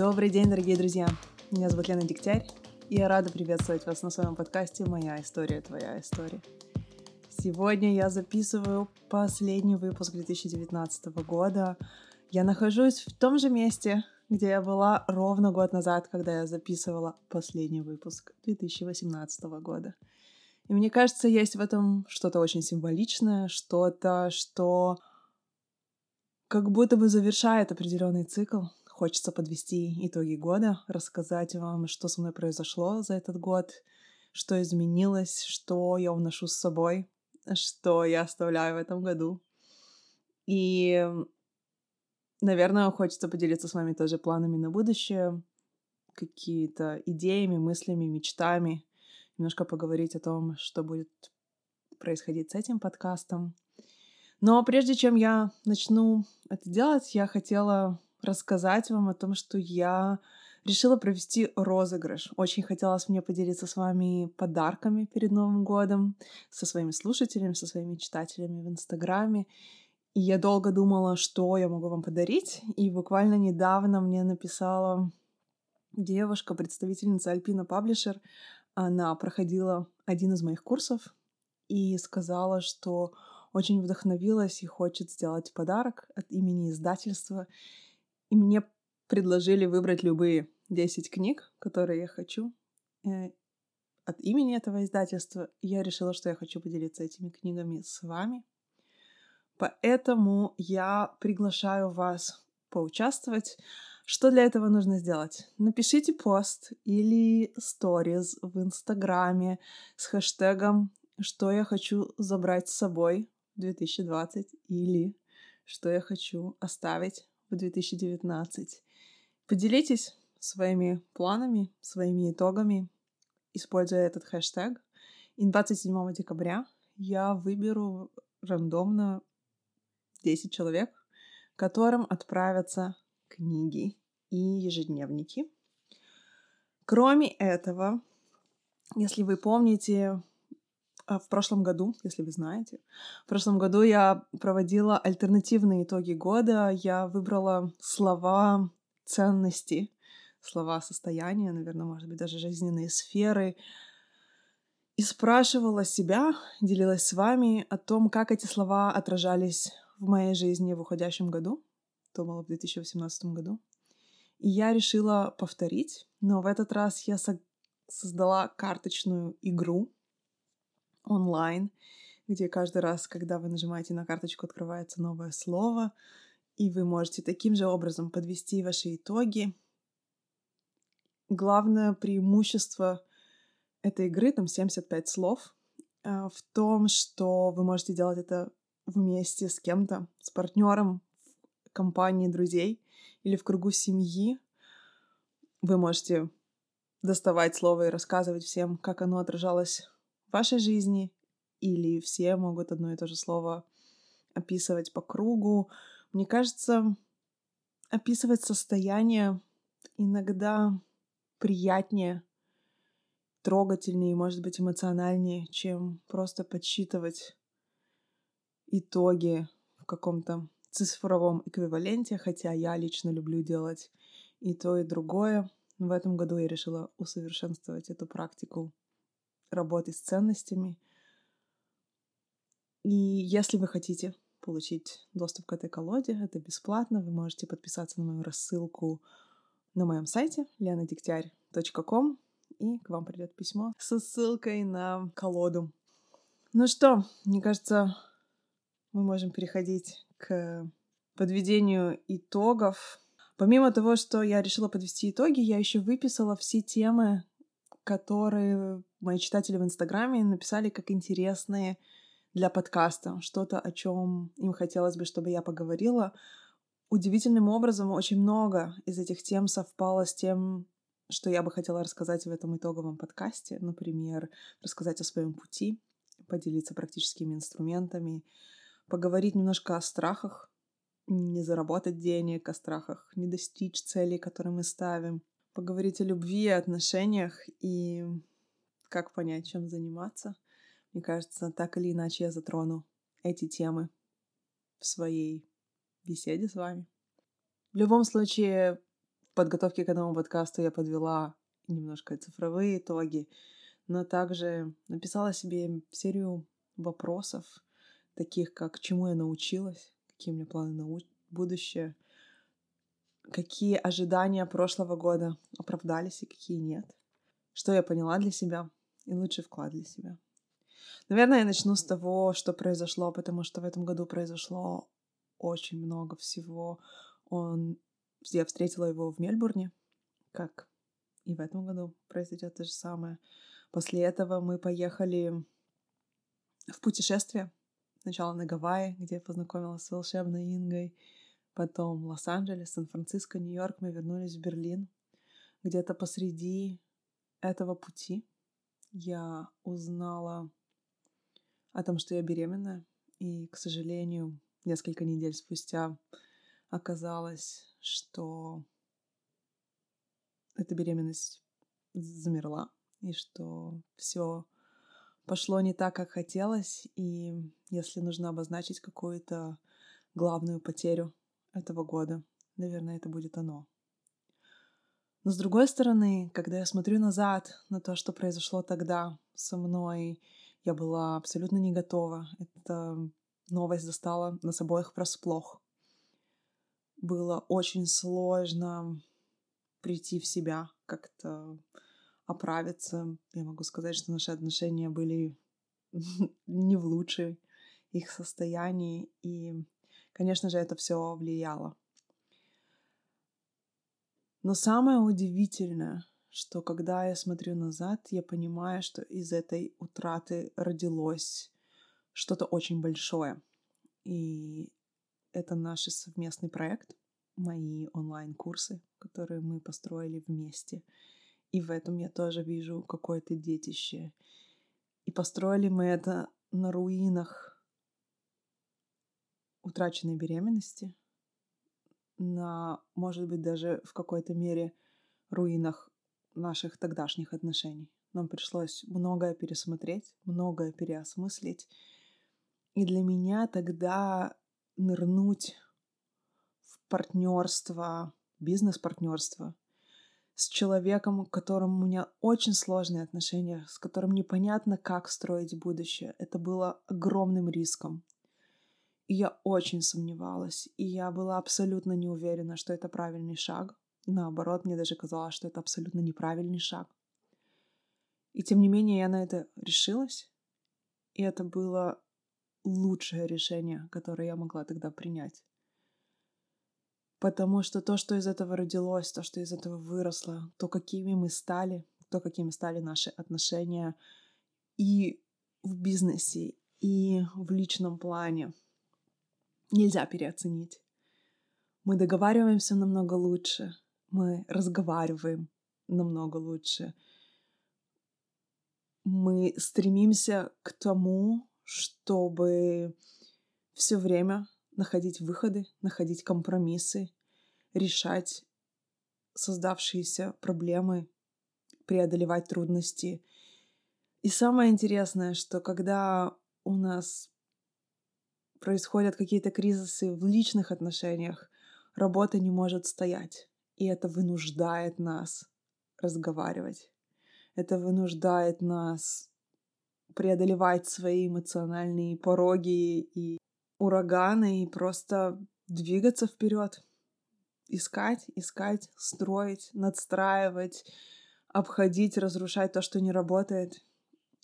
Добрый день, дорогие друзья! Меня зовут Лена Дегтярь, и я рада приветствовать вас на своем подкасте «Моя история, твоя история». Сегодня я записываю последний выпуск 2019 года. Я нахожусь в том же месте, где я была ровно год назад, когда я записывала последний выпуск 2018 года. И мне кажется, есть в этом что-то очень символичное, что-то, что как будто бы завершает определенный цикл, Хочется подвести итоги года, рассказать вам, что со мной произошло за этот год, что изменилось, что я уношу с собой, что я оставляю в этом году. И, наверное, хочется поделиться с вами тоже планами на будущее, какие-то идеями, мыслями, мечтами, немножко поговорить о том, что будет происходить с этим подкастом. Но прежде чем я начну это делать, я хотела рассказать вам о том, что я решила провести розыгрыш. Очень хотелось мне поделиться с вами подарками перед Новым годом, со своими слушателями, со своими читателями в Инстаграме. И я долго думала, что я могу вам подарить. И буквально недавно мне написала девушка, представительница Альпина Паблишер. Она проходила один из моих курсов и сказала, что очень вдохновилась и хочет сделать подарок от имени издательства. И мне предложили выбрать любые 10 книг, которые я хочу э, от имени этого издательства. Я решила, что я хочу поделиться этими книгами с вами. Поэтому я приглашаю вас поучаствовать. Что для этого нужно сделать? Напишите пост или сториз в Инстаграме с хэштегом «Что я хочу забрать с собой в 2020» или «Что я хочу оставить в 2019. Поделитесь своими планами, своими итогами, используя этот хэштег. И 27 декабря я выберу рандомно 10 человек, которым отправятся книги и ежедневники. Кроме этого, если вы помните, в прошлом году, если вы знаете, в прошлом году я проводила альтернативные итоги года. Я выбрала слова ценности, слова состояния, наверное, может быть, даже жизненные сферы. И спрашивала себя, делилась с вами о том, как эти слова отражались в моей жизни в уходящем году. То было в 2018 году. И я решила повторить, но в этот раз я создала карточную игру, онлайн, где каждый раз, когда вы нажимаете на карточку, открывается новое слово, и вы можете таким же образом подвести ваши итоги. Главное преимущество этой игры, там 75 слов, э, в том, что вы можете делать это вместе с кем-то, с партнером в компании друзей или в кругу семьи. Вы можете доставать слово и рассказывать всем, как оно отражалось вашей жизни, или все могут одно и то же слово описывать по кругу. Мне кажется, описывать состояние иногда приятнее, трогательнее, может быть, эмоциональнее, чем просто подсчитывать итоги в каком-то цифровом эквиваленте, хотя я лично люблю делать и то, и другое. В этом году я решила усовершенствовать эту практику работы с ценностями. И если вы хотите получить доступ к этой колоде, это бесплатно. Вы можете подписаться на мою рассылку на моем сайте leonadегтярь.com и к вам придет письмо со ссылкой на колоду. Ну что, мне кажется, мы можем переходить к подведению итогов. Помимо того, что я решила подвести итоги, я еще выписала все темы, которые мои читатели в Инстаграме написали как интересные для подкаста, что-то, о чем им хотелось бы, чтобы я поговорила. Удивительным образом очень много из этих тем совпало с тем, что я бы хотела рассказать в этом итоговом подкасте. Например, рассказать о своем пути, поделиться практическими инструментами, поговорить немножко о страхах, не заработать денег, о страхах не достичь целей, которые мы ставим, поговорить о любви, о отношениях и как понять, чем заниматься. Мне кажется, так или иначе я затрону эти темы в своей беседе с вами. В любом случае, подготовке к этому подкасту я подвела немножко цифровые итоги, но также написала себе серию вопросов, таких как чему я научилась, какие у меня планы на будущее, какие ожидания прошлого года оправдались и какие нет, что я поняла для себя и лучший вклад для себя. Наверное, я начну с того, что произошло, потому что в этом году произошло очень много всего. Он... Я встретила его в Мельбурне, как и в этом году произойдет то же самое. После этого мы поехали в путешествие. Сначала на Гавайи, где я познакомилась с волшебной Ингой. Потом Лос-Анджелес, Сан-Франциско, Нью-Йорк. Мы вернулись в Берлин. Где-то посреди этого пути я узнала о том, что я беременная. И, к сожалению, несколько недель спустя оказалось, что эта беременность замерла, и что все пошло не так, как хотелось, и если нужно обозначить какую-то главную потерю этого года, наверное, это будет оно. Но с другой стороны, когда я смотрю назад на то, что произошло тогда со мной, я была абсолютно не готова. Эта новость застала нас обоих врасплох. Было очень сложно прийти в себя, как-то оправиться. Я могу сказать, что наши отношения были не в лучшей их состоянии, и, конечно же, это все влияло. Но самое удивительное, что когда я смотрю назад, я понимаю, что из этой утраты родилось что-то очень большое. И это наш совместный проект, мои онлайн-курсы, которые мы построили вместе. И в этом я тоже вижу какое-то детище. И построили мы это на руинах утраченной беременности, на, может быть, даже в какой-то мере руинах наших тогдашних отношений. Нам пришлось многое пересмотреть, многое переосмыслить. И для меня тогда нырнуть в партнерство, бизнес-партнерство с человеком, к которому у меня очень сложные отношения, с которым непонятно, как строить будущее. Это было огромным риском. И я очень сомневалась, и я была абсолютно не уверена, что это правильный шаг. Наоборот, мне даже казалось, что это абсолютно неправильный шаг. И тем не менее я на это решилась, и это было лучшее решение, которое я могла тогда принять. Потому что то, что из этого родилось, то, что из этого выросло, то, какими мы стали, то, какими стали наши отношения и в бизнесе, и в личном плане, нельзя переоценить. Мы договариваемся намного лучше, мы разговариваем намного лучше. Мы стремимся к тому, чтобы все время находить выходы, находить компромиссы, решать создавшиеся проблемы, преодолевать трудности. И самое интересное, что когда у нас происходят какие-то кризисы в личных отношениях, работа не может стоять. И это вынуждает нас разговаривать. Это вынуждает нас преодолевать свои эмоциональные пороги и ураганы и просто двигаться вперед. Искать, искать, строить, надстраивать, обходить, разрушать то, что не работает,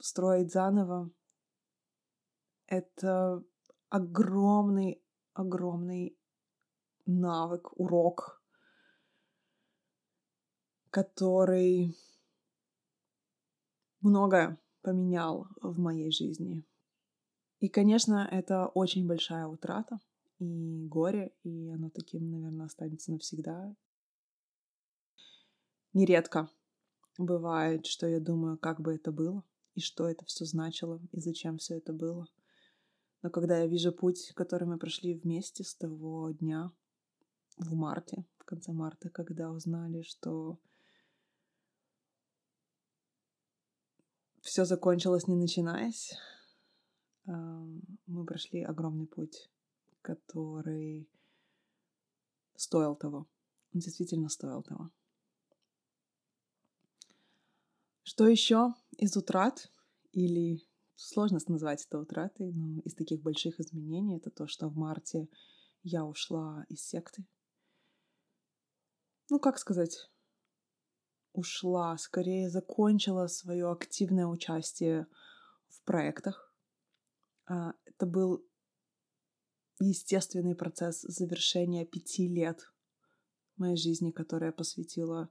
строить заново. Это огромный, огромный навык, урок, который многое поменял в моей жизни. И, конечно, это очень большая утрата и горе, и оно таким, наверное, останется навсегда. Нередко бывает, что я думаю, как бы это было, и что это все значило, и зачем все это было. Но когда я вижу путь, который мы прошли вместе с того дня в марте, в конце марта, когда узнали, что все закончилось не начинаясь. Мы прошли огромный путь, который стоил того. он действительно стоил того. Что еще из утрат или сложно назвать это утратой, но из таких больших изменений это то, что в марте я ушла из секты. Ну, как сказать, ушла, скорее закончила свое активное участие в проектах. А, это был естественный процесс завершения пяти лет моей жизни, которая посвятила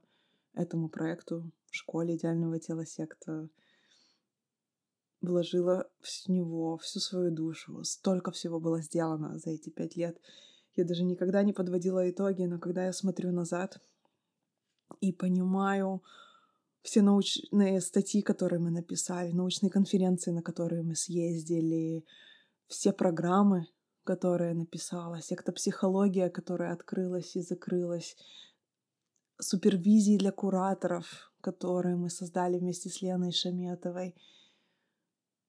этому проекту в школе идеального тела секта. Вложила в него всю свою душу. Столько всего было сделано за эти пять лет. Я даже никогда не подводила итоги, но когда я смотрю назад и понимаю все научные статьи, которые мы написали, научные конференции, на которые мы съездили, все программы, которые написала, секта психология, которая открылась и закрылась, супервизии для кураторов, которые мы создали вместе с Леной Шаметовой,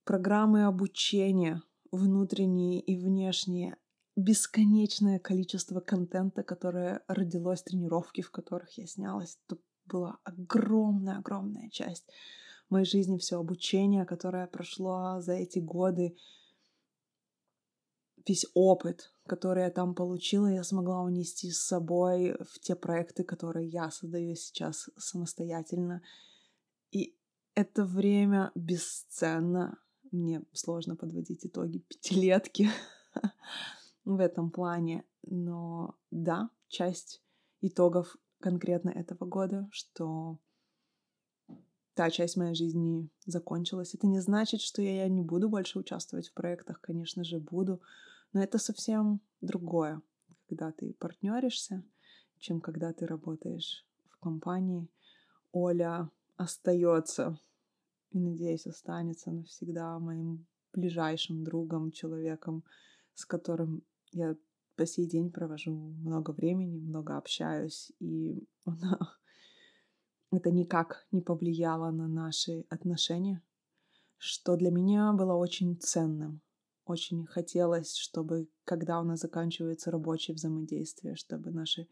программы обучения, внутренние и внешние, бесконечное количество контента, которое родилось, тренировки, в которых я снялась. Это была огромная-огромная часть моей жизни, все обучение, которое прошло за эти годы, весь опыт, который я там получила, я смогла унести с собой в те проекты, которые я создаю сейчас самостоятельно. И это время бесценно. Мне сложно подводить итоги пятилетки в этом плане. Но да, часть итогов конкретно этого года, что та часть моей жизни закончилась. Это не значит, что я не буду больше участвовать в проектах, конечно же, буду, но это совсем другое, когда ты партнеришься, чем когда ты работаешь в компании. Оля остается и, надеюсь, останется навсегда моим ближайшим другом, человеком, с которым я по сей день провожу много времени, много общаюсь, и она... это никак не повлияло на наши отношения, что для меня было очень ценным. Очень хотелось, чтобы, когда у нас заканчивается рабочее взаимодействие, чтобы наши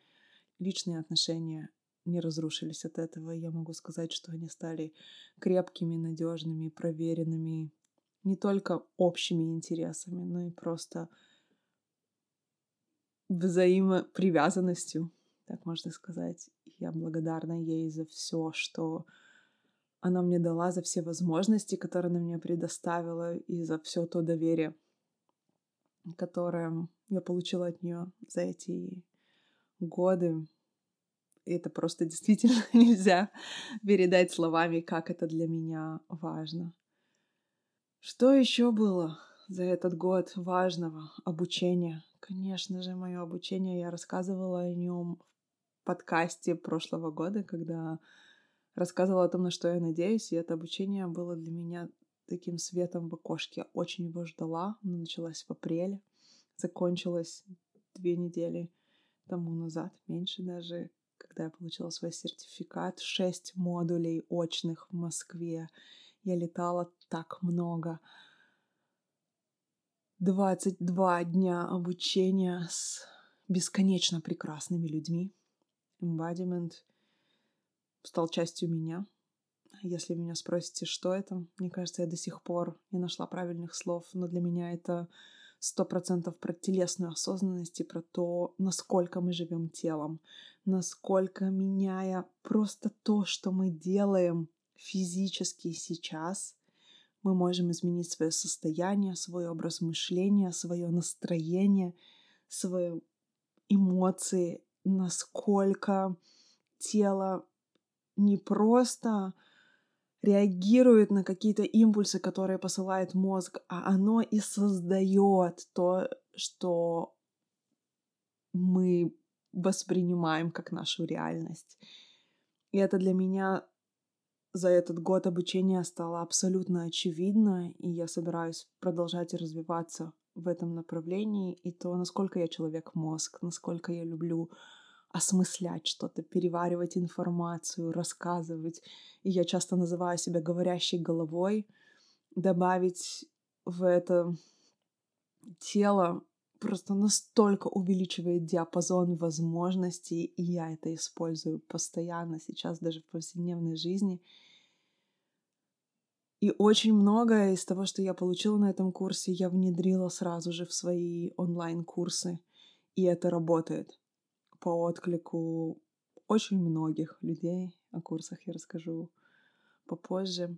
личные отношения не разрушились от этого. Я могу сказать, что они стали крепкими, надежными, проверенными не только общими интересами, но и просто взаимопривязанностью, так можно сказать. Я благодарна ей за все, что она мне дала, за все возможности, которые она мне предоставила, и за все то доверие, которое я получила от нее за эти годы. Это просто действительно нельзя передать словами, как это для меня важно. Что еще было за этот год важного обучения? Конечно же, мое обучение, я рассказывала о нем в подкасте прошлого года, когда рассказывала о том, на что я надеюсь, и это обучение было для меня таким светом в окошке. Очень его ждала. Оно началось в апреле, закончилось две недели тому назад, меньше даже, когда я получила свой сертификат. Шесть модулей очных в Москве. Я летала так много. 22 дня обучения с бесконечно прекрасными людьми. Embodiment стал частью меня. Если меня спросите, что это, мне кажется, я до сих пор не нашла правильных слов, но для меня это сто процентов про телесную осознанность и про то, насколько мы живем телом, насколько меняя просто то, что мы делаем физически сейчас, мы можем изменить свое состояние, свой образ мышления, свое настроение, свои эмоции, насколько тело не просто реагирует на какие-то импульсы, которые посылает мозг, а оно и создает то, что мы воспринимаем как нашу реальность. И это для меня за этот год обучения стало абсолютно очевидно, и я собираюсь продолжать развиваться в этом направлении, и то, насколько я человек-мозг, насколько я люблю осмыслять что-то, переваривать информацию, рассказывать. И я часто называю себя говорящей головой, добавить в это тело просто настолько увеличивает диапазон возможностей, и я это использую постоянно сейчас, даже в повседневной жизни. И очень многое из того, что я получила на этом курсе, я внедрила сразу же в свои онлайн-курсы. И это работает по отклику очень многих людей. О курсах я расскажу попозже.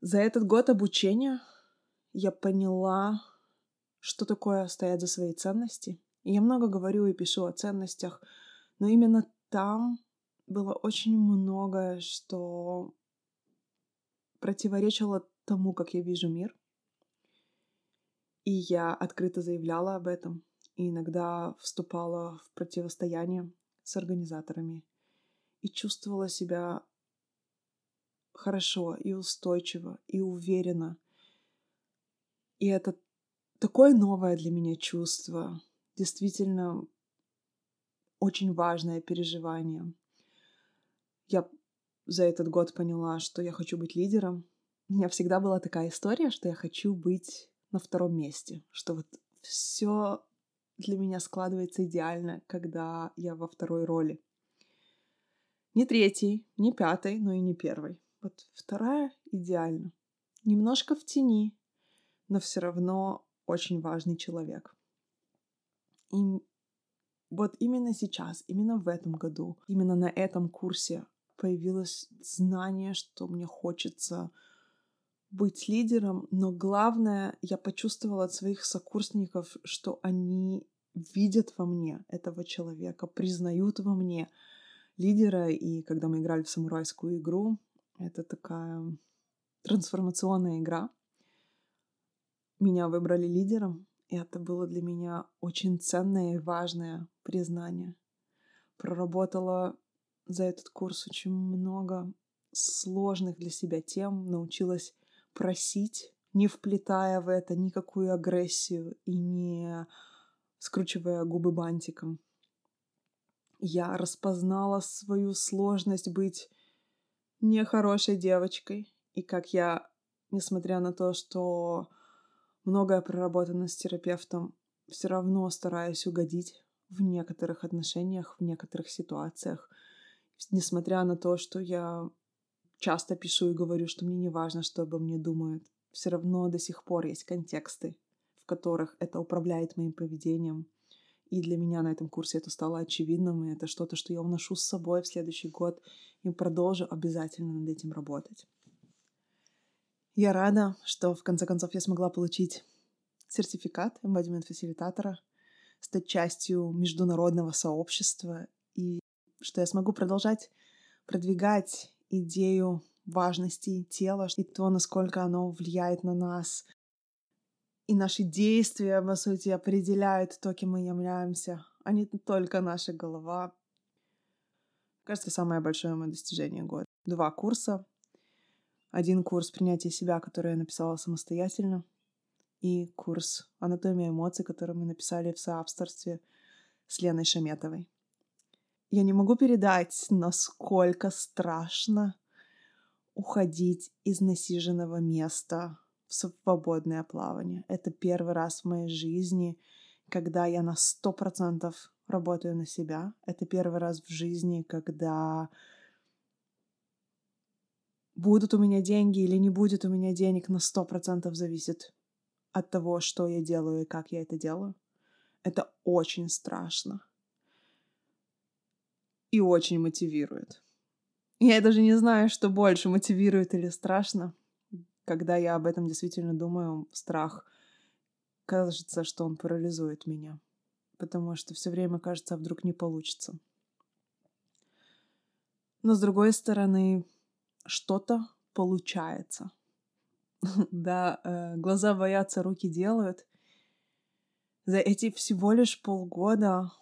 За этот год обучения я поняла, что такое стоять за свои ценности. И я много говорю и пишу о ценностях, но именно там было очень многое, что противоречило тому, как я вижу мир. И я открыто заявляла об этом и иногда вступала в противостояние с организаторами и чувствовала себя хорошо и устойчиво и уверенно. И это такое новое для меня чувство, действительно очень важное переживание. Я за этот год поняла, что я хочу быть лидером. У меня всегда была такая история, что я хочу быть на втором месте, что вот все для меня складывается идеально, когда я во второй роли. Не третий, не пятый, но и не первый. Вот вторая идеально. Немножко в тени, но все равно очень важный человек. И вот именно сейчас, именно в этом году, именно на этом курсе появилось знание, что мне хочется быть лидером, но главное, я почувствовала от своих сокурсников, что они видят во мне этого человека, признают во мне лидера. И когда мы играли в самурайскую игру, это такая трансформационная игра. Меня выбрали лидером, и это было для меня очень ценное и важное признание. Проработала за этот курс очень много сложных для себя тем, научилась просить, не вплетая в это никакую агрессию и не скручивая губы бантиком. Я распознала свою сложность быть нехорошей девочкой, и как я, несмотря на то, что многое проработано с терапевтом, все равно стараюсь угодить в некоторых отношениях, в некоторых ситуациях, несмотря на то, что я часто пишу и говорю, что мне не важно, что обо мне думают, все равно до сих пор есть контексты, в которых это управляет моим поведением. И для меня на этом курсе это стало очевидным, и это что-то, что я уношу с собой в следующий год и продолжу обязательно над этим работать. Я рада, что в конце концов я смогла получить сертификат embodiment-фасилитатора, стать частью международного сообщества и что я смогу продолжать продвигать идею важности тела и то, насколько оно влияет на нас. И наши действия, по сути, определяют то, кем мы являемся, а не только наша голова. Кажется, самое большое мое достижение года. Два курса. Один курс принятия себя, который я написала самостоятельно, и курс анатомия эмоций, который мы написали в соавторстве с Леной Шаметовой. Я не могу передать, насколько страшно уходить из насиженного места в свободное плавание. Это первый раз в моей жизни, когда я на сто процентов работаю на себя. Это первый раз в жизни, когда будут у меня деньги или не будет у меня денег, на сто процентов зависит от того, что я делаю и как я это делаю. Это очень страшно и очень мотивирует. Я даже не знаю, что больше мотивирует или страшно. Когда я об этом действительно думаю, страх кажется, что он парализует меня. Потому что все время кажется, а вдруг не получится. Но с другой стороны, что-то получается. да, э, глаза боятся, руки делают. За эти всего лишь полгода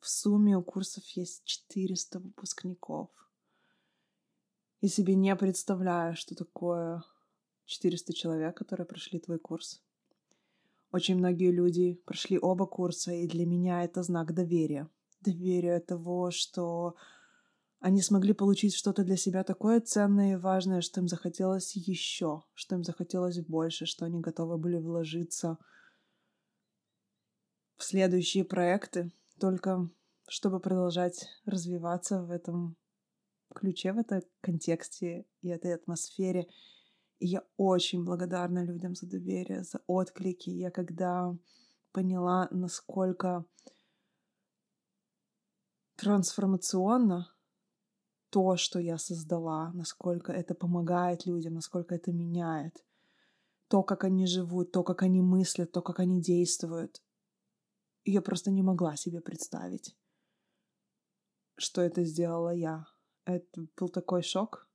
в сумме у курсов есть 400 выпускников. И себе не представляю, что такое 400 человек, которые прошли твой курс. Очень многие люди прошли оба курса, и для меня это знак доверия. Доверия того, что они смогли получить что-то для себя такое ценное и важное, что им захотелось еще, что им захотелось больше, что они готовы были вложиться в следующие проекты, только чтобы продолжать развиваться в этом ключе, в этом контексте и этой атмосфере. И я очень благодарна людям за доверие, за отклики. Я когда поняла, насколько трансформационно то, что я создала, насколько это помогает людям, насколько это меняет. То, как они живут, то, как они мыслят, то, как они действуют. Я просто не могла себе представить, что это сделала я. Это был такой шок.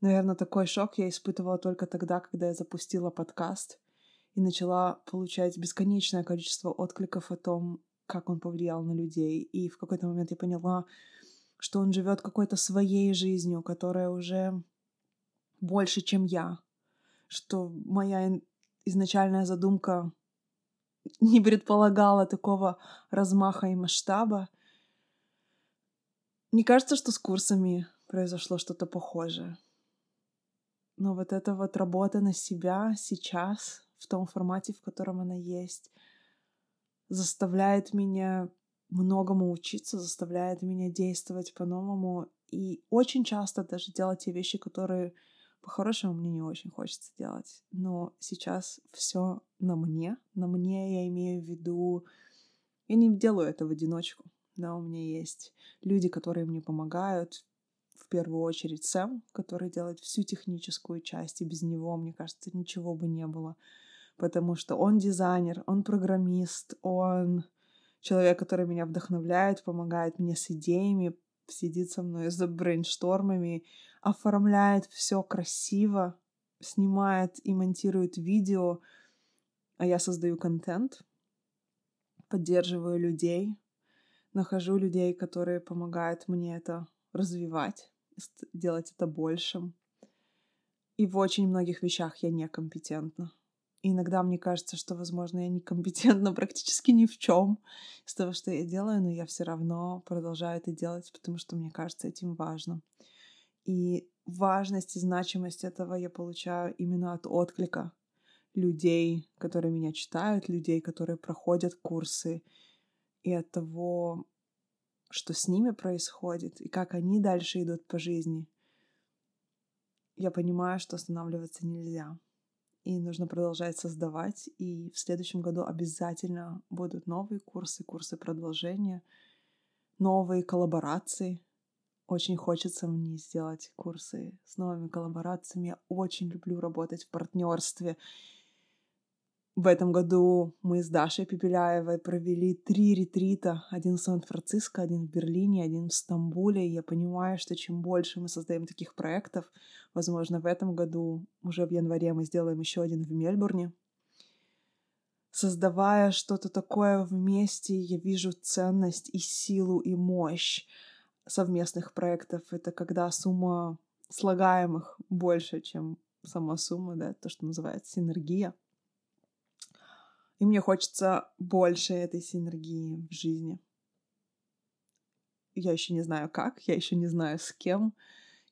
Наверное, такой шок я испытывала только тогда, когда я запустила подкаст и начала получать бесконечное количество откликов о том, как он повлиял на людей. И в какой-то момент я поняла, что он живет какой-то своей жизнью, которая уже больше, чем я. Что моя изначальная задумка не предполагала такого размаха и масштаба. Не кажется, что с курсами произошло что-то похожее. Но вот эта вот работа на себя сейчас, в том формате, в котором она есть, заставляет меня многому учиться, заставляет меня действовать по-новому и очень часто даже делать те вещи, которые по-хорошему мне не очень хочется делать. Но сейчас все на мне. На мне я имею в виду... Я не делаю это в одиночку. Да, у меня есть люди, которые мне помогают. В первую очередь Сэм, который делает всю техническую часть, и без него, мне кажется, ничего бы не было. Потому что он дизайнер, он программист, он человек, который меня вдохновляет, помогает мне с идеями, сидит со мной за брейнштормами, оформляет все красиво, снимает и монтирует видео, а я создаю контент, поддерживаю людей, нахожу людей, которые помогают мне это развивать, делать это большим. И в очень многих вещах я некомпетентна иногда мне кажется, что, возможно, я некомпетентна практически ни в чем из того, что я делаю, но я все равно продолжаю это делать, потому что мне кажется, этим важно. И важность и значимость этого я получаю именно от отклика людей, которые меня читают, людей, которые проходят курсы, и от того, что с ними происходит, и как они дальше идут по жизни. Я понимаю, что останавливаться нельзя и нужно продолжать создавать. И в следующем году обязательно будут новые курсы, курсы продолжения, новые коллаборации. Очень хочется мне сделать курсы с новыми коллаборациями. Я очень люблю работать в партнерстве в этом году мы с Дашей Пепеляевой провели три ретрита. Один в Сан-Франциско, один в Берлине, один в Стамбуле. И я понимаю, что чем больше мы создаем таких проектов, возможно, в этом году, уже в январе, мы сделаем еще один в Мельбурне. Создавая что-то такое вместе, я вижу ценность и силу, и мощь совместных проектов. Это когда сумма слагаемых больше, чем сама сумма, да, то, что называется синергия. И мне хочется больше этой синергии в жизни. Я еще не знаю как, я еще не знаю с кем.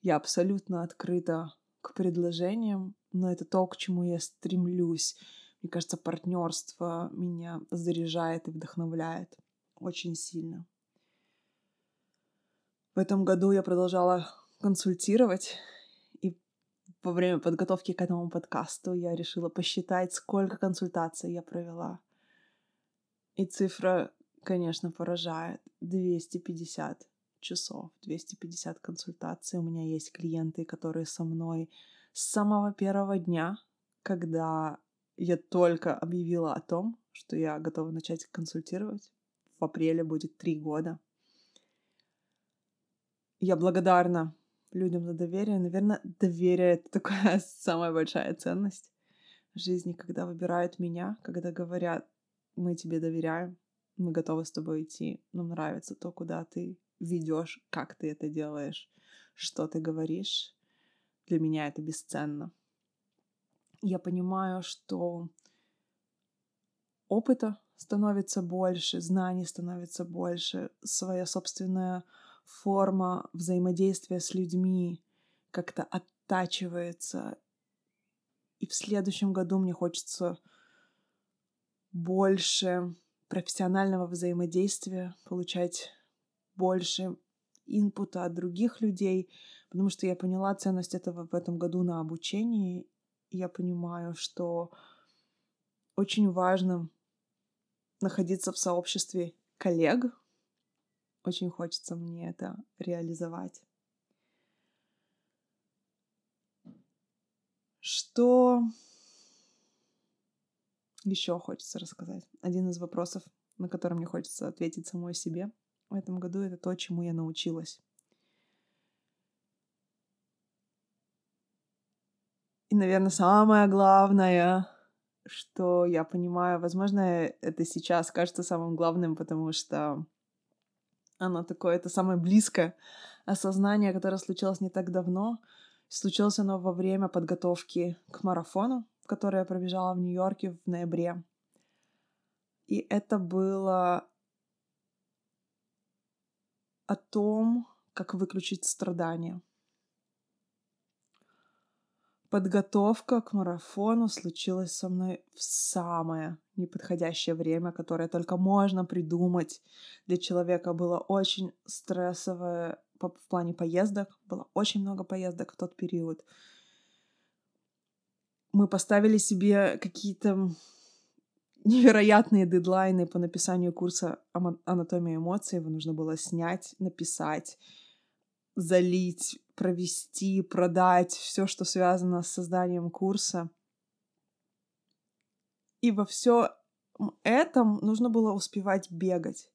Я абсолютно открыта к предложениям, но это то, к чему я стремлюсь. Мне кажется, партнерство меня заряжает и вдохновляет очень сильно. В этом году я продолжала консультировать во время подготовки к этому подкасту я решила посчитать, сколько консультаций я провела. И цифра, конечно, поражает. 250 часов, 250 консультаций. У меня есть клиенты, которые со мной с самого первого дня, когда я только объявила о том, что я готова начать консультировать. В апреле будет три года. Я благодарна людям за доверие. Наверное, доверие — это такая самая большая ценность в жизни, когда выбирают меня, когда говорят, мы тебе доверяем, мы готовы с тобой идти, нам нравится то, куда ты ведешь, как ты это делаешь, что ты говоришь. Для меня это бесценно. Я понимаю, что опыта становится больше, знаний становится больше, своя собственная форма взаимодействия с людьми как-то оттачивается. И в следующем году мне хочется больше профессионального взаимодействия, получать больше инпута от других людей, потому что я поняла ценность этого в этом году на обучении. И я понимаю, что очень важно находиться в сообществе коллег. Очень хочется мне это реализовать. Что еще хочется рассказать? Один из вопросов, на который мне хочется ответить самой себе в этом году, это то, чему я научилась. И, наверное, самое главное, что я понимаю, возможно, это сейчас кажется самым главным, потому что оно такое, это самое близкое осознание, которое случилось не так давно. Случилось оно во время подготовки к марафону, который я пробежала в Нью-Йорке в ноябре. И это было о том, как выключить страдания. Подготовка к марафону случилась со мной в самое неподходящее время, которое только можно придумать для человека. Было очень стрессовое в плане поездок. Было очень много поездок в тот период. Мы поставили себе какие-то невероятные дедлайны по написанию курса анатомия эмоций. Его нужно было снять, написать, залить, провести, продать, все, что связано с созданием курса. И во все этом нужно было успевать бегать.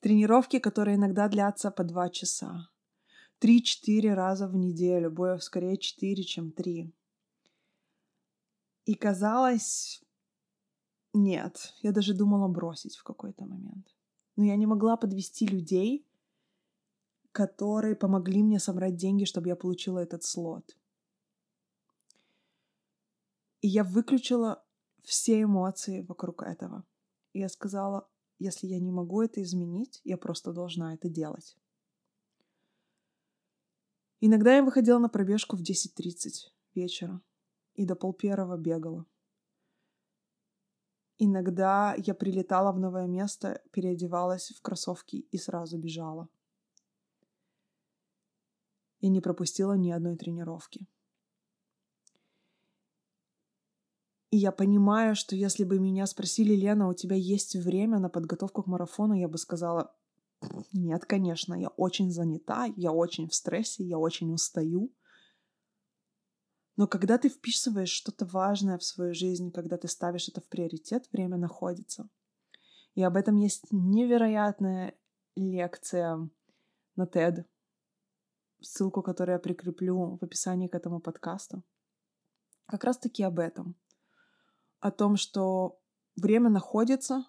Тренировки, которые иногда длятся по два часа. Три-четыре раза в неделю, боев скорее четыре, чем три. И казалось, нет, я даже думала бросить в какой-то момент. Но я не могла подвести людей, которые помогли мне собрать деньги, чтобы я получила этот слот. И я выключила все эмоции вокруг этого. И я сказала, если я не могу это изменить, я просто должна это делать. Иногда я выходила на пробежку в 10.30 вечера и до пол первого бегала. Иногда я прилетала в новое место, переодевалась в кроссовки и сразу бежала и не пропустила ни одной тренировки. И я понимаю, что если бы меня спросили, Лена, у тебя есть время на подготовку к марафону, я бы сказала, нет, конечно, я очень занята, я очень в стрессе, я очень устаю. Но когда ты вписываешь что-то важное в свою жизнь, когда ты ставишь это в приоритет, время находится. И об этом есть невероятная лекция на TED ссылку, которую я прикреплю в описании к этому подкасту. Как раз-таки об этом. О том, что время находится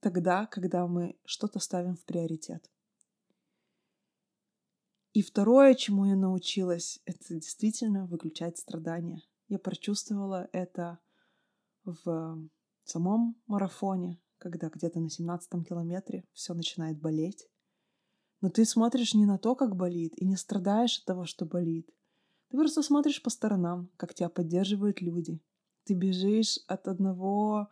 тогда, когда мы что-то ставим в приоритет. И второе, чему я научилась, это действительно выключать страдания. Я прочувствовала это в самом марафоне, когда где-то на 17 километре все начинает болеть. Но ты смотришь не на то, как болит, и не страдаешь от того, что болит. Ты просто смотришь по сторонам, как тебя поддерживают люди. Ты бежишь от одного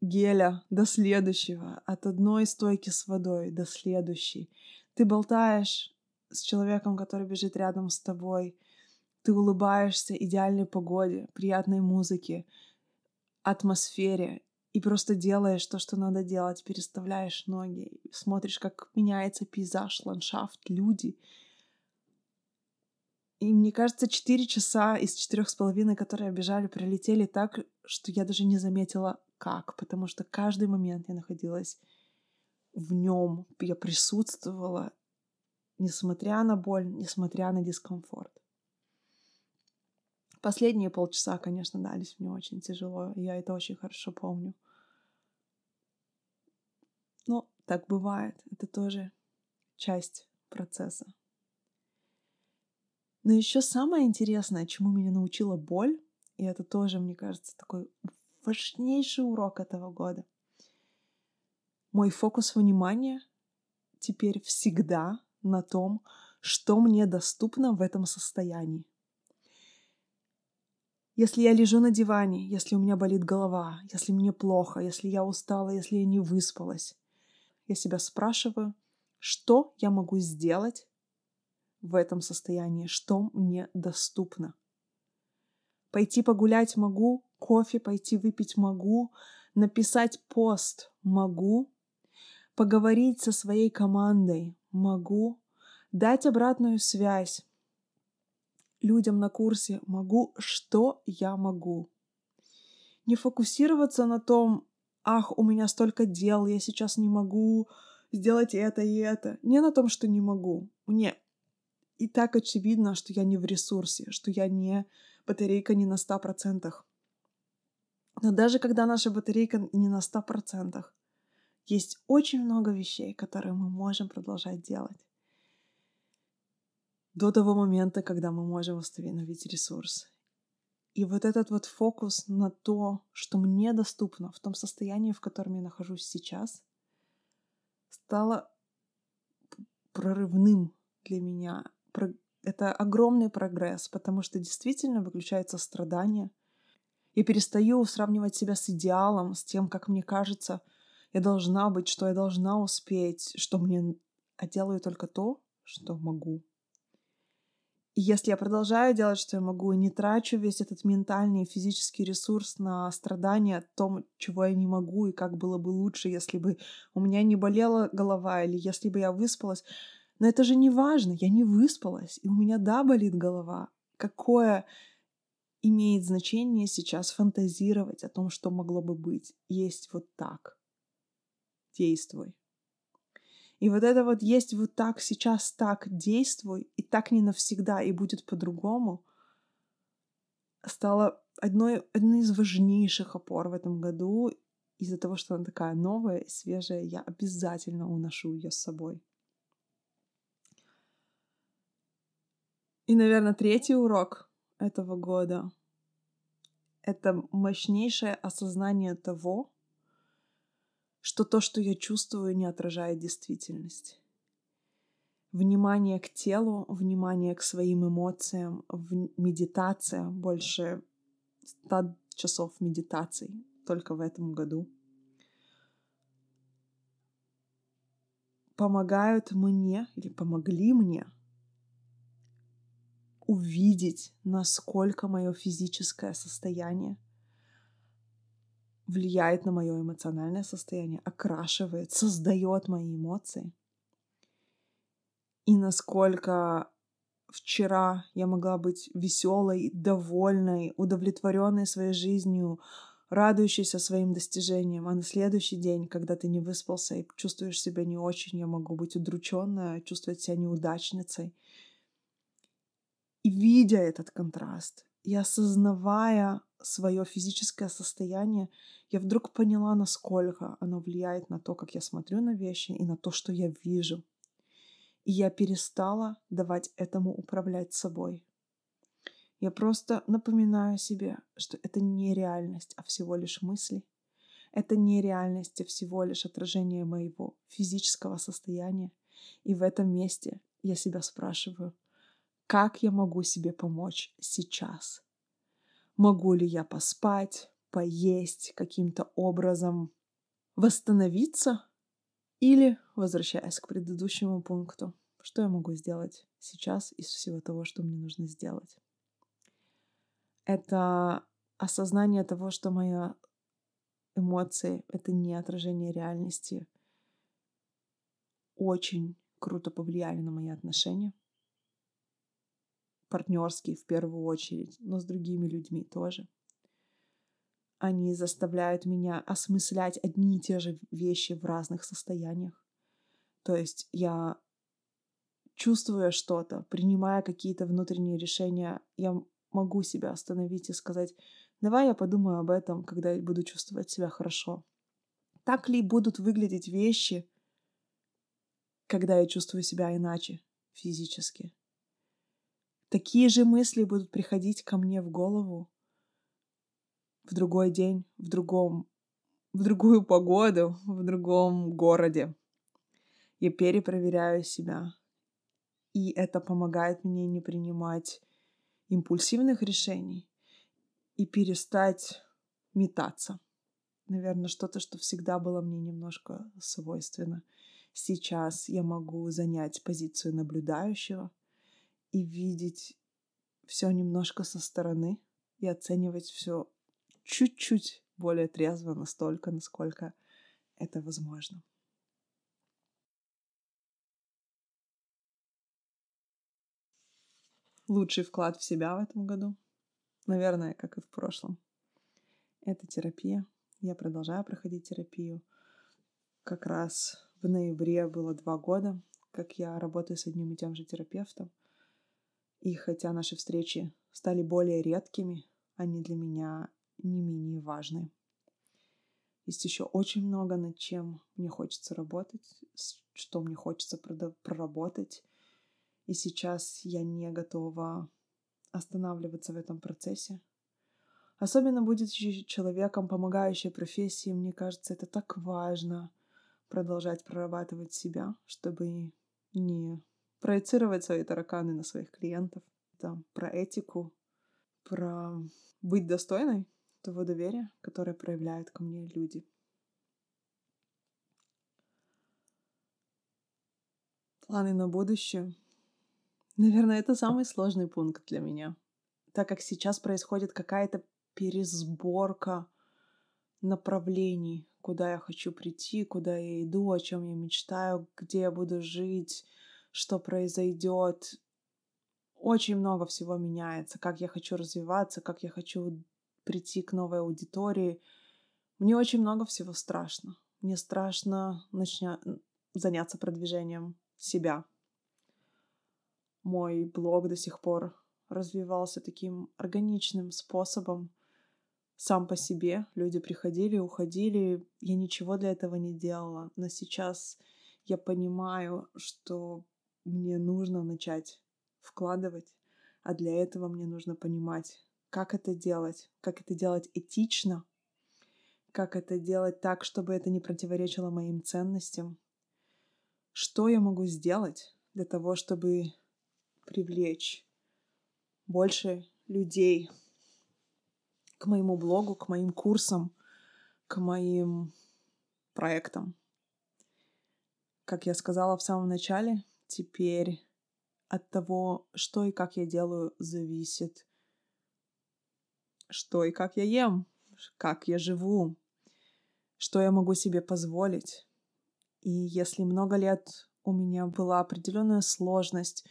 геля до следующего, от одной стойки с водой до следующей. Ты болтаешь с человеком, который бежит рядом с тобой. Ты улыбаешься идеальной погоде, приятной музыке, атмосфере и просто делаешь то, что надо делать, переставляешь ноги, смотришь, как меняется пейзаж, ландшафт, люди. И мне кажется, четыре часа из четырех с половиной, которые бежали, пролетели так, что я даже не заметила, как, потому что каждый момент я находилась в нем, я присутствовала, несмотря на боль, несмотря на дискомфорт. Последние полчаса, конечно, дались мне очень тяжело, я это очень хорошо помню. Но так бывает, это тоже часть процесса. Но еще самое интересное, чему меня научила боль, и это тоже, мне кажется, такой важнейший урок этого года. Мой фокус внимания теперь всегда на том, что мне доступно в этом состоянии. Если я лежу на диване, если у меня болит голова, если мне плохо, если я устала, если я не выспалась, я себя спрашиваю, что я могу сделать в этом состоянии, что мне доступно. Пойти погулять могу, кофе пойти выпить могу, написать пост могу, поговорить со своей командой могу, дать обратную связь людям на курсе могу, что я могу. Не фокусироваться на том, ах, у меня столько дел, я сейчас не могу сделать это и это. Не на том, что не могу. Мне и так очевидно, что я не в ресурсе, что я не батарейка не на 100%. Но даже когда наша батарейка не на 100%, есть очень много вещей, которые мы можем продолжать делать до того момента, когда мы можем восстановить ресурс. И вот этот вот фокус на то, что мне доступно в том состоянии, в котором я нахожусь сейчас, стало прорывным для меня. Это огромный прогресс, потому что действительно выключается страдание. Я перестаю сравнивать себя с идеалом, с тем, как мне кажется, я должна быть, что я должна успеть, что мне... А делаю только то, что могу. И если я продолжаю делать, что я могу, и не трачу весь этот ментальный и физический ресурс на страдания о том, чего я не могу, и как было бы лучше, если бы у меня не болела голова, или если бы я выспалась. Но это же не важно, я не выспалась, и у меня, да, болит голова. Какое имеет значение сейчас фантазировать о том, что могло бы быть? Есть вот так. Действуй. И вот это вот есть вот так, сейчас так, действуй, и так не навсегда, и будет по-другому, стало одной, одной из важнейших опор в этом году. Из-за того, что она такая новая и свежая, я обязательно уношу ее с собой. И, наверное, третий урок этого года — это мощнейшее осознание того, что то, что я чувствую, не отражает действительность. Внимание к телу, внимание к своим эмоциям, в медитация, больше 100 часов медитаций только в этом году, помогают мне или помогли мне увидеть, насколько мое физическое состояние влияет на мое эмоциональное состояние, окрашивает, создает мои эмоции. И насколько вчера я могла быть веселой, довольной, удовлетворенной своей жизнью, радующейся своим достижениям, а на следующий день, когда ты не выспался и чувствуешь себя не очень, я могу быть удрученная, чувствовать себя неудачницей. И видя этот контраст, и осознавая свое физическое состояние, я вдруг поняла, насколько оно влияет на то, как я смотрю на вещи и на то, что я вижу. И я перестала давать этому управлять собой. Я просто напоминаю себе, что это не реальность, а всего лишь мысли. Это не реальность, а всего лишь отражение моего физического состояния. И в этом месте я себя спрашиваю, как я могу себе помочь сейчас? Могу ли я поспать, поесть каким-то образом, восстановиться? Или, возвращаясь к предыдущему пункту, что я могу сделать сейчас из всего того, что мне нужно сделать? Это осознание того, что мои эмоции — это не отражение реальности, очень круто повлияли на мои отношения — партнерские в первую очередь, но с другими людьми тоже. Они заставляют меня осмыслять одни и те же вещи в разных состояниях. То есть я, чувствуя что-то, принимая какие-то внутренние решения, я могу себя остановить и сказать, давай я подумаю об этом, когда буду чувствовать себя хорошо. Так ли будут выглядеть вещи, когда я чувствую себя иначе физически? Такие же мысли будут приходить ко мне в голову в другой день, в другом, в другую погоду, в другом городе. Я перепроверяю себя. И это помогает мне не принимать импульсивных решений. и перестать метаться. Наверное, что-то, что всегда было мне немножко свойственно. Сейчас я могу занять позицию наблюдающего и видеть все немножко со стороны и оценивать все чуть-чуть более трезво, настолько, насколько это возможно. Лучший вклад в себя в этом году, наверное, как и в прошлом, это терапия. Я продолжаю проходить терапию. Как раз в ноябре было два года, как я работаю с одним и тем же терапевтом. И хотя наши встречи стали более редкими, они для меня не менее важны. Есть еще очень много, над чем мне хочется работать, что мне хочется проработать. И сейчас я не готова останавливаться в этом процессе. Особенно будет человеком, помогающей профессии, мне кажется, это так важно продолжать прорабатывать себя, чтобы не проецировать свои тараканы на своих клиентов. Это про этику, про быть достойной того доверия, которое проявляют ко мне люди. Планы на будущее. Наверное, это самый сложный пункт для меня, так как сейчас происходит какая-то пересборка направлений, куда я хочу прийти, куда я иду, о чем я мечтаю, где я буду жить, что произойдет. Очень много всего меняется, как я хочу развиваться, как я хочу прийти к новой аудитории. Мне очень много всего страшно. Мне страшно начня... заняться продвижением себя. Мой блог до сих пор развивался таким органичным способом, сам по себе. Люди приходили, уходили. Я ничего для этого не делала. Но сейчас я понимаю, что мне нужно начать вкладывать, а для этого мне нужно понимать, как это делать, как это делать этично, как это делать так, чтобы это не противоречило моим ценностям. Что я могу сделать для того, чтобы привлечь больше людей к моему блогу, к моим курсам, к моим проектам. Как я сказала в самом начале, теперь от того, что и как я делаю, зависит, что и как я ем, как я живу, что я могу себе позволить. И если много лет у меня была определенная сложность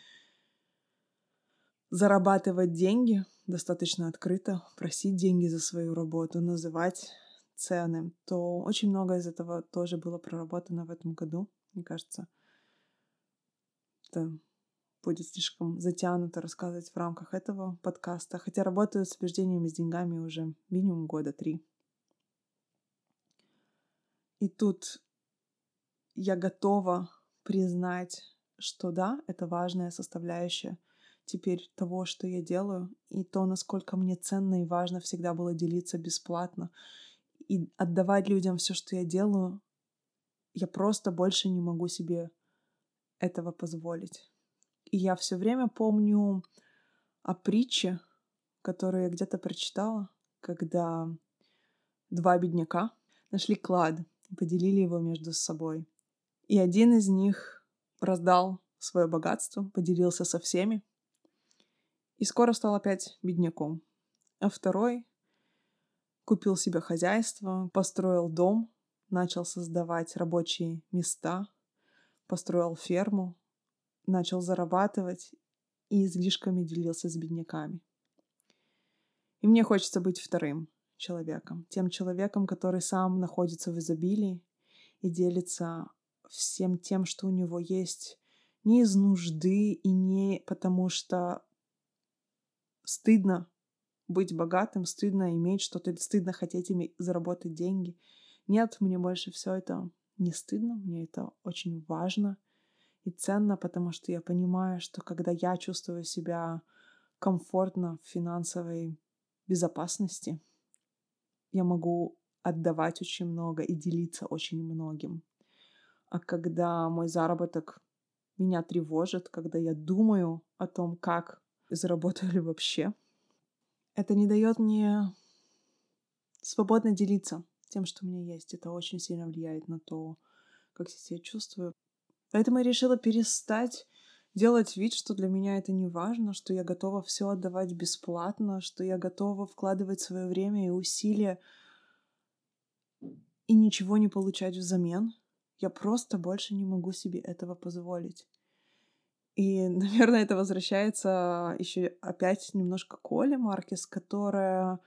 зарабатывать деньги достаточно открыто, просить деньги за свою работу, называть цены, то очень много из этого тоже было проработано в этом году, мне кажется. Это будет слишком затянуто рассказывать в рамках этого подкаста, хотя работаю с убеждениями с деньгами уже минимум года три. И тут я готова признать, что да, это важная составляющая — теперь того, что я делаю, и то, насколько мне ценно и важно всегда было делиться бесплатно и отдавать людям все, что я делаю, я просто больше не могу себе этого позволить. И я все время помню о притче, которую я где-то прочитала, когда два бедняка нашли клад и поделили его между собой. И один из них раздал свое богатство, поделился со всеми, и скоро стал опять бедняком. А второй купил себе хозяйство, построил дом, начал создавать рабочие места, построил ферму, начал зарабатывать и излишками делился с бедняками. И мне хочется быть вторым человеком, тем человеком, который сам находится в изобилии и делится всем тем, что у него есть, не из нужды и не потому, что стыдно быть богатым, стыдно иметь что-то, стыдно хотеть иметь, заработать деньги. Нет, мне больше все это не стыдно, мне это очень важно и ценно, потому что я понимаю, что когда я чувствую себя комфортно в финансовой безопасности, я могу отдавать очень много и делиться очень многим. А когда мой заработок меня тревожит, когда я думаю о том, как заработали вообще. это не дает мне свободно делиться тем, что у меня есть. Это очень сильно влияет на то, как я себя чувствую. Поэтому я решила перестать делать вид, что для меня это не важно, что я готова все отдавать бесплатно, что я готова вкладывать свое время и усилия и ничего не получать взамен. Я просто больше не могу себе этого позволить. И, наверное, это возвращается еще опять немножко к Оле Маркес, которая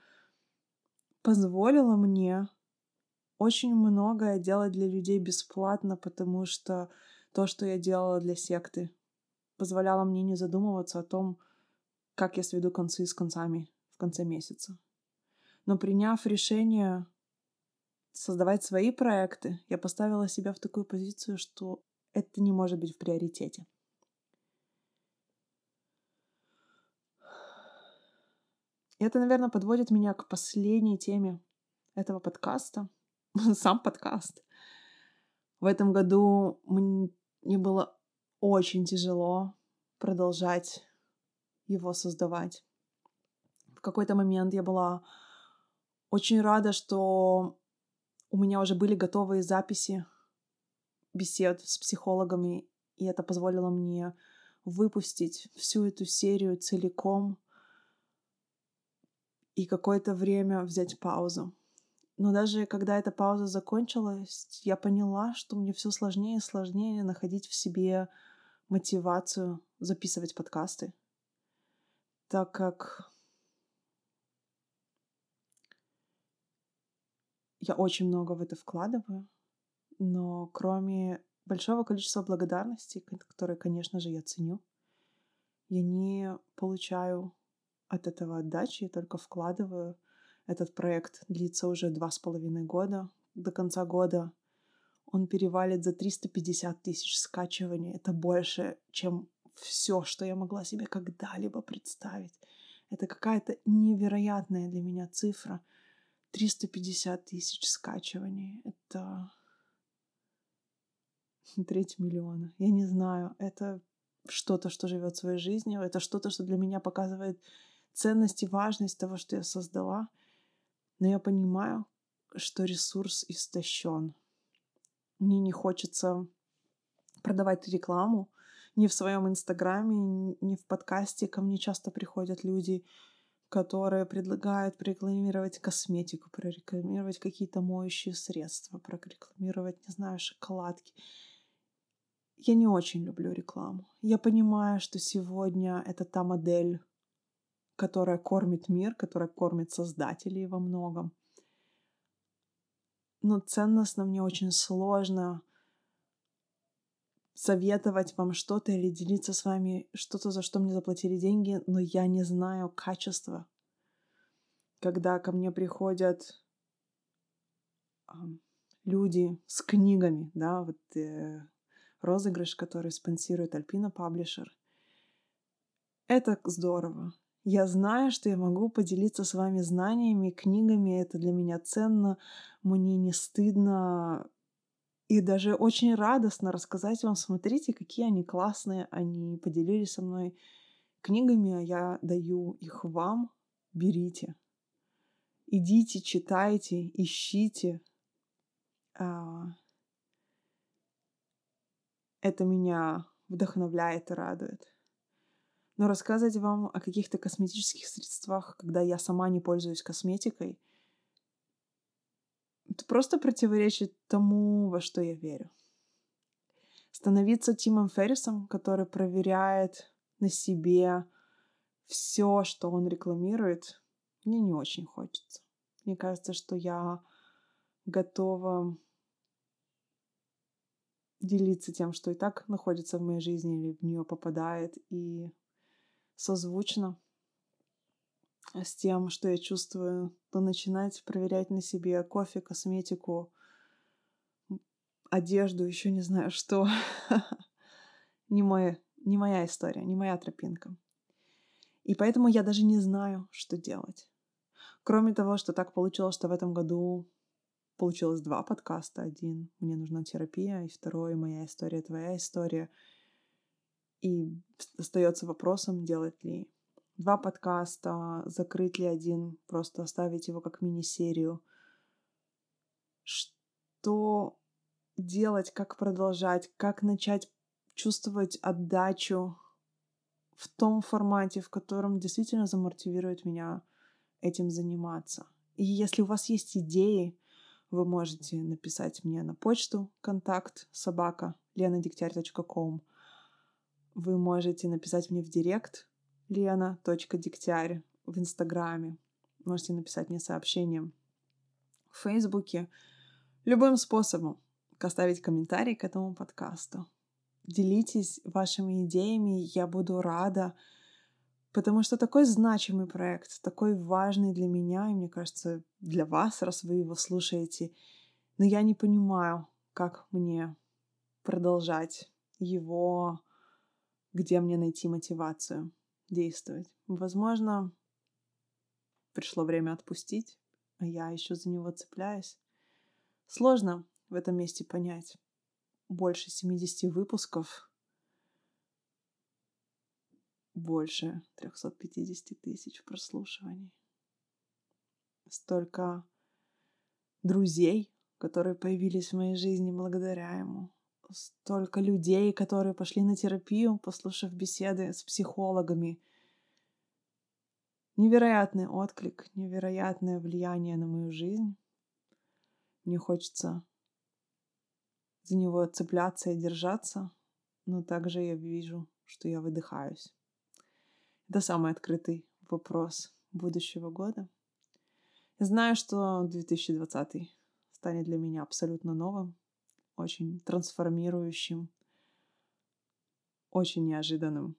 позволила мне очень многое делать для людей бесплатно, потому что то, что я делала для секты, позволяло мне не задумываться о том, как я сведу концы с концами в конце месяца. Но приняв решение создавать свои проекты, я поставила себя в такую позицию, что это не может быть в приоритете. И это, наверное, подводит меня к последней теме этого подкаста. Сам подкаст. В этом году мне было очень тяжело продолжать его создавать. В какой-то момент я была очень рада, что у меня уже были готовые записи бесед с психологами, и это позволило мне выпустить всю эту серию целиком и какое-то время взять паузу. Но даже когда эта пауза закончилась, я поняла, что мне все сложнее и сложнее находить в себе мотивацию записывать подкасты, так как я очень много в это вкладываю, но кроме большого количества благодарности, которые, конечно же, я ценю, я не получаю от этого отдачи, я только вкладываю этот проект длится уже два с половиной года. До конца года он перевалит за 350 тысяч скачиваний. Это больше, чем все, что я могла себе когда-либо представить. Это какая-то невероятная для меня цифра. 350 тысяч скачиваний. Это треть миллиона. Я не знаю. Это что-то, что живет своей жизнью. Это что-то, что для меня показывает ценность и важность того, что я создала. Но я понимаю, что ресурс истощен. Мне не хочется продавать рекламу. Ни в своем инстаграме, ни в подкасте ко мне часто приходят люди, которые предлагают прорекламировать косметику, прорекламировать какие-то моющие средства, прорекламировать, не знаю, шоколадки. Я не очень люблю рекламу. Я понимаю, что сегодня это та модель, которая кормит мир, которая кормит создателей во многом. Но ценностно мне очень сложно советовать вам что-то или делиться с вами что-то, за что мне заплатили деньги, но я не знаю качества. Когда ко мне приходят люди с книгами, да, вот э, розыгрыш, который спонсирует Альпина Паблишер. Это здорово. Я знаю, что я могу поделиться с вами знаниями, книгами. Это для меня ценно. Мне не стыдно и даже очень радостно рассказать вам, смотрите, какие они классные. Они поделились со мной книгами, а я даю их вам. Берите. Идите, читайте, ищите. А, это меня вдохновляет и радует. Но рассказывать вам о каких-то косметических средствах, когда я сама не пользуюсь косметикой, это просто противоречит тому, во что я верю. Становиться Тимом Феррисом, который проверяет на себе все, что он рекламирует, мне не очень хочется. Мне кажется, что я готова делиться тем, что и так находится в моей жизни или в нее попадает, и созвучно с тем, что я чувствую, то начинать проверять на себе кофе, косметику, одежду, еще не знаю что. не, моя, не моя история, не моя тропинка. И поэтому я даже не знаю, что делать. Кроме того, что так получилось, что в этом году получилось два подкаста. Один «Мне нужна терапия», и второй «Моя история, твоя история». И остается вопросом, делать ли два подкаста, закрыть ли один, просто оставить его как мини-серию. Что делать, как продолжать, как начать чувствовать отдачу в том формате, в котором действительно замотивирует меня этим заниматься. И если у вас есть идеи, вы можете написать мне на почту контакт собака ленадегтярь.ком. Вы можете написать мне в директ lena.дегтярь в Инстаграме. Можете написать мне сообщение в Фейсбуке. Любым способом оставить комментарий к этому подкасту. Делитесь вашими идеями, я буду рада, потому что такой значимый проект, такой важный для меня, и мне кажется, для вас, раз вы его слушаете, но я не понимаю, как мне продолжать его, где мне найти мотивацию действовать. Возможно, пришло время отпустить, а я еще за него цепляюсь. Сложно в этом месте понять. Больше 70 выпусков, больше 350 тысяч прослушиваний. Столько друзей, которые появились в моей жизни благодаря ему. Столько людей, которые пошли на терапию, послушав беседы с психологами. Невероятный отклик, невероятное влияние на мою жизнь. Мне хочется за него цепляться и держаться, но также я вижу, что я выдыхаюсь. Это самый открытый вопрос будущего года. Я знаю, что 2020 станет для меня абсолютно новым, очень трансформирующим, очень неожиданным.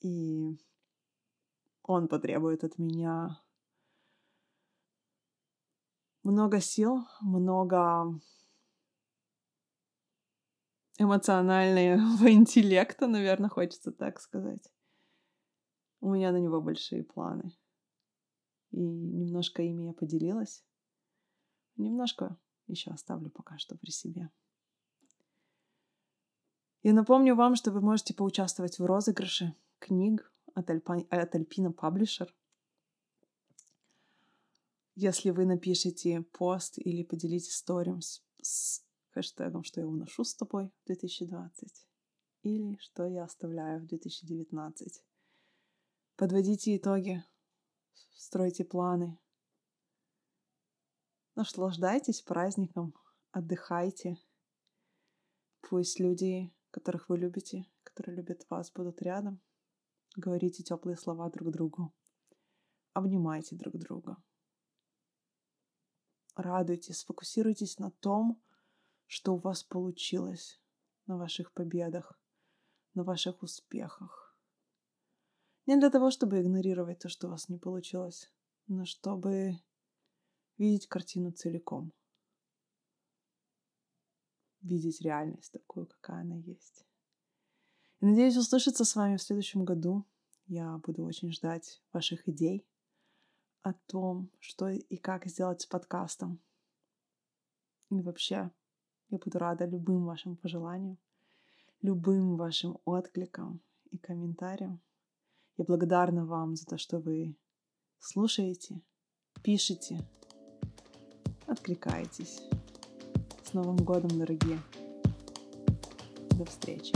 И он потребует от меня много сил, много эмоционального интеллекта, наверное, хочется так сказать. У меня на него большие планы. И немножко ими я поделилась. Немножко еще оставлю пока что при себе. Я напомню вам, что вы можете поучаствовать в розыгрыше книг от, Альпа... от Альпина Паблишер. Если вы напишите пост или поделитесь историем с, с хэштегом, что я уношу с тобой в 2020 или что я оставляю в 2019. Подводите итоги, стройте планы, наслаждайтесь праздником, отдыхайте. Пусть люди, которых вы любите, которые любят вас, будут рядом. Говорите теплые слова друг другу. Обнимайте друг друга. Радуйтесь, сфокусируйтесь на том, что у вас получилось, на ваших победах, на ваших успехах. Не для того, чтобы игнорировать то, что у вас не получилось, но чтобы видеть картину целиком. Видеть реальность такую, какая она есть. Надеюсь услышаться с вами в следующем году. Я буду очень ждать ваших идей о том, что и как сделать с подкастом. И вообще, я буду рада любым вашим пожеланиям, любым вашим откликам и комментариям. Я благодарна вам за то, что вы слушаете, пишете, откликаетесь. С Новым годом, дорогие! До встречи!